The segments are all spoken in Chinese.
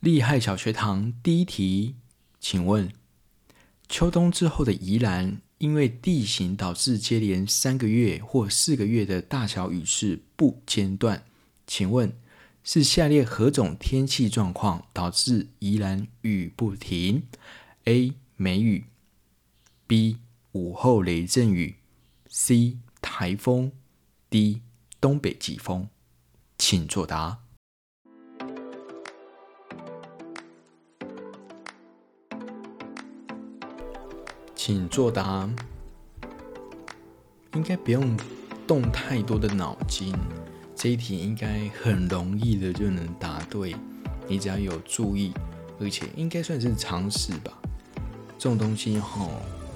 厉害小学堂第一题，请问秋冬之后的宜兰，因为地形导致接连三个月或四个月的大小雨势不间断，请问是下列何种天气状况导致宜兰雨不停？A. 梅雨 B. 午后雷阵雨 C. 台风 D. 东北季风，请作答。请作答。应该不用动太多的脑筋，这一题应该很容易的就能答对。你只要有注意，而且应该算是常识吧。这种东西哈，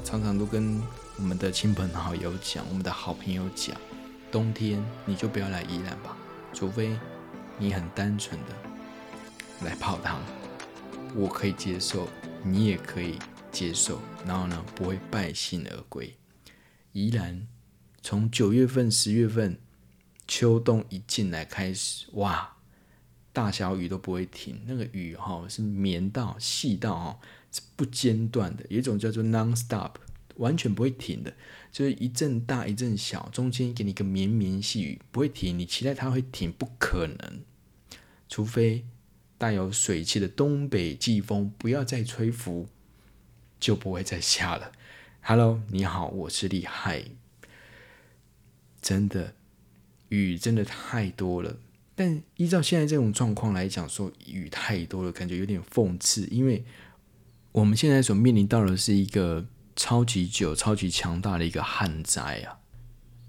常常都跟我们的亲朋好友讲，我们的好朋友讲。冬天你就不要来宜兰吧，除非你很单纯的来泡汤，我可以接受，你也可以接受，然后呢，不会败兴而归。宜兰从九月份、十月份，秋冬一进来开始，哇，大小雨都不会停，那个雨哈是绵到细到哈是不间断的，有一种叫做 non-stop。完全不会停的，就是一阵大一阵小，中间给你一个绵绵细雨，不会停。你期待它会停，不可能，除非带有水汽的东北季风不要再吹拂，就不会再下了。Hello，你好，我是厉害。真的，雨真的太多了，但依照现在这种状况来讲，说雨太多了，感觉有点讽刺，因为我们现在所面临到的是一个。超级久、超级强大的一个旱灾啊！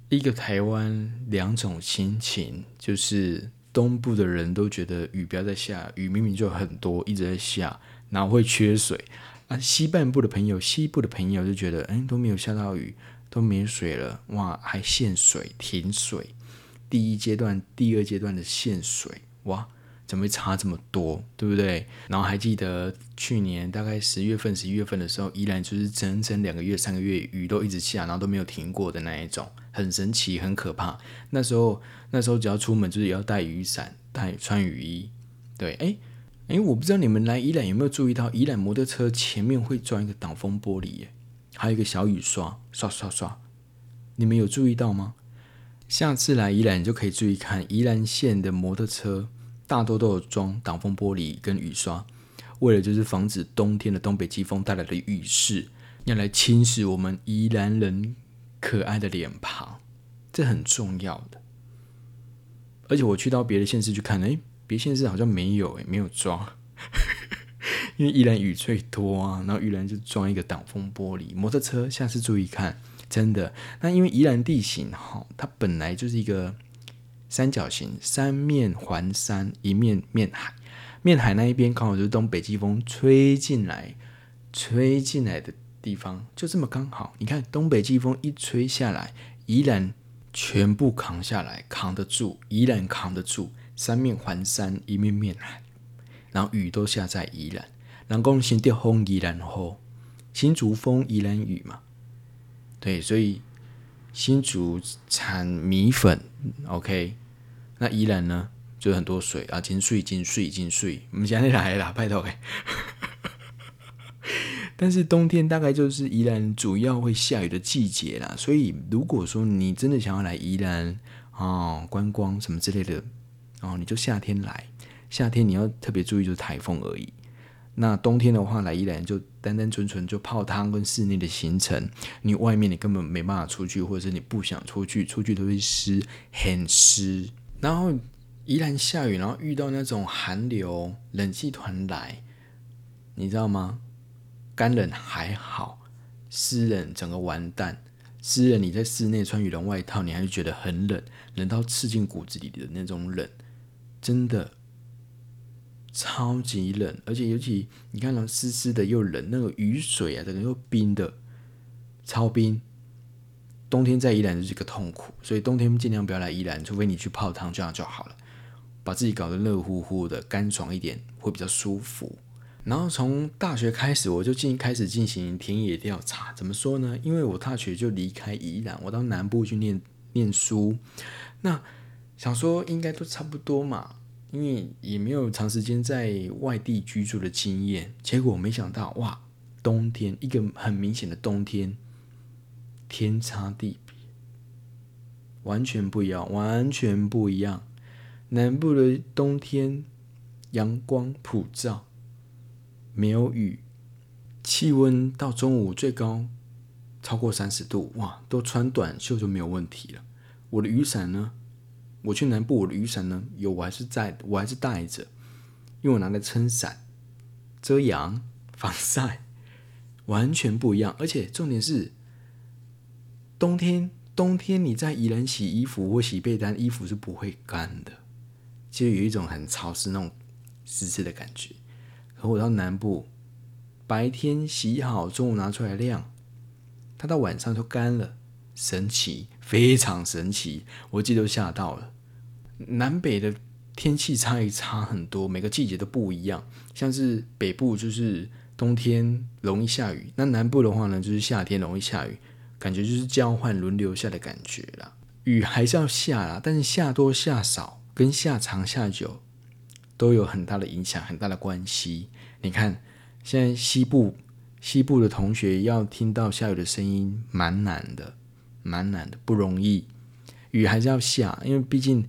一个台湾两种心情，就是东部的人都觉得雨不要再下，雨明明就很多，一直在下，哪会缺水？啊，西半部的朋友、西部的朋友就觉得，哎，都没有下到雨，都没水了，哇，还限水、停水，第一阶段、第二阶段的限水，哇！怎么会差这么多，对不对？然后还记得去年大概十月份、十一月份的时候，依然就是整整两个月、三个月雨都一直下，然后都没有停过的那一种，很神奇、很可怕。那时候，那时候只要出门就是要带雨伞、带穿雨衣。对，哎哎，我不知道你们来宜兰有没有注意到，宜兰摩托车前面会装一个挡风玻璃耶，还有一个小雨刷，刷刷刷，你们有注意到吗？下次来宜兰你就可以注意看宜兰县的摩托车。大多都有装挡风玻璃跟雨刷，为了就是防止冬天的东北季风带来的雨势要来侵蚀我们宜兰人可爱的脸庞，这很重要的。而且我去到别的县市去看，哎，别县市好像没有，哎，没有装，因为宜兰雨最多啊，然后宜兰就装一个挡风玻璃。摩托车下次注意看，真的。那因为宜兰地形哈，它本来就是一个。三角形，三面环山，一面面海。面海那一边刚好就是东北季风吹进来，吹进来的地方就这么刚好。你看东北季风一吹下来，宜兰全部扛下来，扛得住，宜兰扛得住。三面环山，一面面海，然后雨都下在宜兰。人讲新竹风宜兰雨，新竹风宜兰雨嘛。对，所以新竹产米粉，OK。那宜兰呢，就很多水啊，金水金水金水，我们现在来了，拜托哎。但是冬天大概就是宜兰主要会下雨的季节啦，所以如果说你真的想要来宜兰哦观光什么之类的哦，你就夏天来，夏天你要特别注意就是台风而已。那冬天的话来宜兰就单单纯纯就泡汤跟室内的行程，你外面你根本没办法出去，或者是你不想出去，出去都会湿，很湿。然后宜兰下雨，然后遇到那种寒流，冷气团来，你知道吗？干冷还好，湿冷整个完蛋。湿冷你在室内穿羽绒外套，你还是觉得很冷，冷到刺进骨子里的那种冷，真的超级冷。而且尤其你看到湿湿的又冷，那个雨水啊，整个又冰的，超冰。冬天在宜兰就是一个痛苦，所以冬天尽量不要来宜兰，除非你去泡汤这样就好了，把自己搞得热乎乎的，干爽一点会比较舒服。然后从大学开始，我就进开始进行田野调查。怎么说呢？因为我大学就离开宜兰，我到南部去念念书，那想说应该都差不多嘛，因为也没有长时间在外地居住的经验，结果没想到哇，冬天一个很明显的冬天，天差地别，完全不一样，完全不一样。南部的冬天，阳光普照，没有雨，气温到中午最高超过三十度，哇，都穿短袖就没有问题了。我的雨伞呢？我去南部，我的雨伞呢？有，我还是在，我还是带着，因为我拿来撑伞、遮阳、防晒，完全不一样。而且重点是，冬天，冬天你在宜兰洗衣服或洗被单，衣服是不会干的，就有一种很潮湿那种湿湿的感觉。可我到南部，白天洗好，中午拿出来晾，它到晚上就干了，神奇，非常神奇，我自己都吓到了。南北的天气差异差很多，每个季节都不一样。像是北部就是冬天容易下雨，那南部的话呢，就是夏天容易下雨，感觉就是交换轮流下的感觉啦。雨还是要下啦，但是下多下少跟下长下久都有很大的影响，很大的关系。你看，现在西部西部的同学要听到下雨的声音，蛮难的，蛮难的，不容易。雨还是要下，因为毕竟。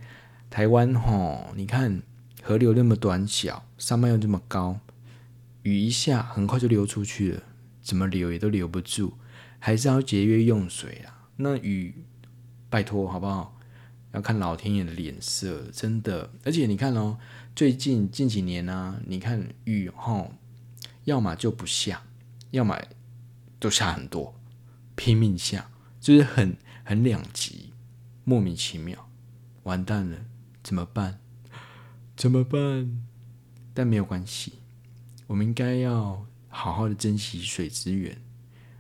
台湾吼，你看河流那么短小，山脉又这么高，雨一下很快就流出去了，怎么流也都留不住，还是要节约用水啊。那雨，拜托好不好？要看老天爷的脸色，真的。而且你看哦，最近近几年啊，你看雨吼，要么就不下，要么都下很多，拼命下，就是很很两极，莫名其妙，完蛋了。怎么办？怎么办？但没有关系，我们应该要好好的珍惜水资源，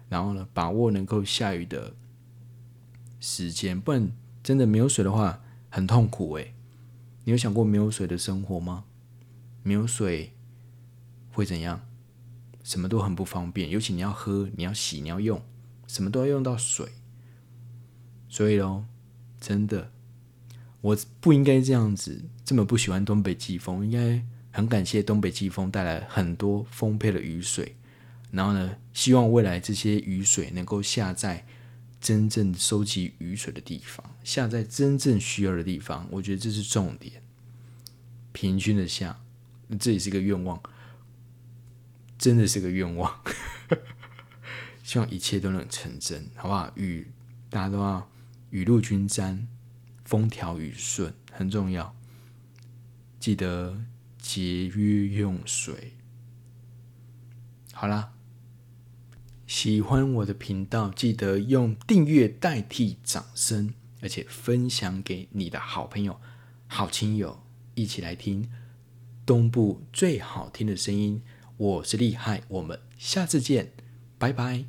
然后呢，把握能够下雨的时间。不然真的没有水的话，很痛苦诶。你有想过没有水的生活吗？没有水会怎样？什么都很不方便，尤其你要喝、你要洗、你要用，什么都要用到水。所以喽，真的。我不应该这样子，这么不喜欢东北季风，应该很感谢东北季风带来很多丰沛的雨水。然后呢，希望未来这些雨水能够下在真正收集雨水的地方，下在真正需要的地方。我觉得这是重点，平均的下，这也是个愿望，真的是个愿望。希望一切都能成真，好不好？雨大家都要雨露均沾。风调雨顺很重要，记得节约用水。好啦，喜欢我的频道，记得用订阅代替掌声，而且分享给你的好朋友、好亲友，一起来听东部最好听的声音。我是厉害，我们下次见，拜拜。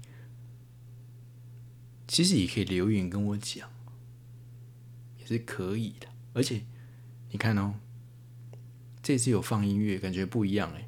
其实也可以留言跟我讲。是可以的，而且你看哦，这次有放音乐，感觉不一样哎。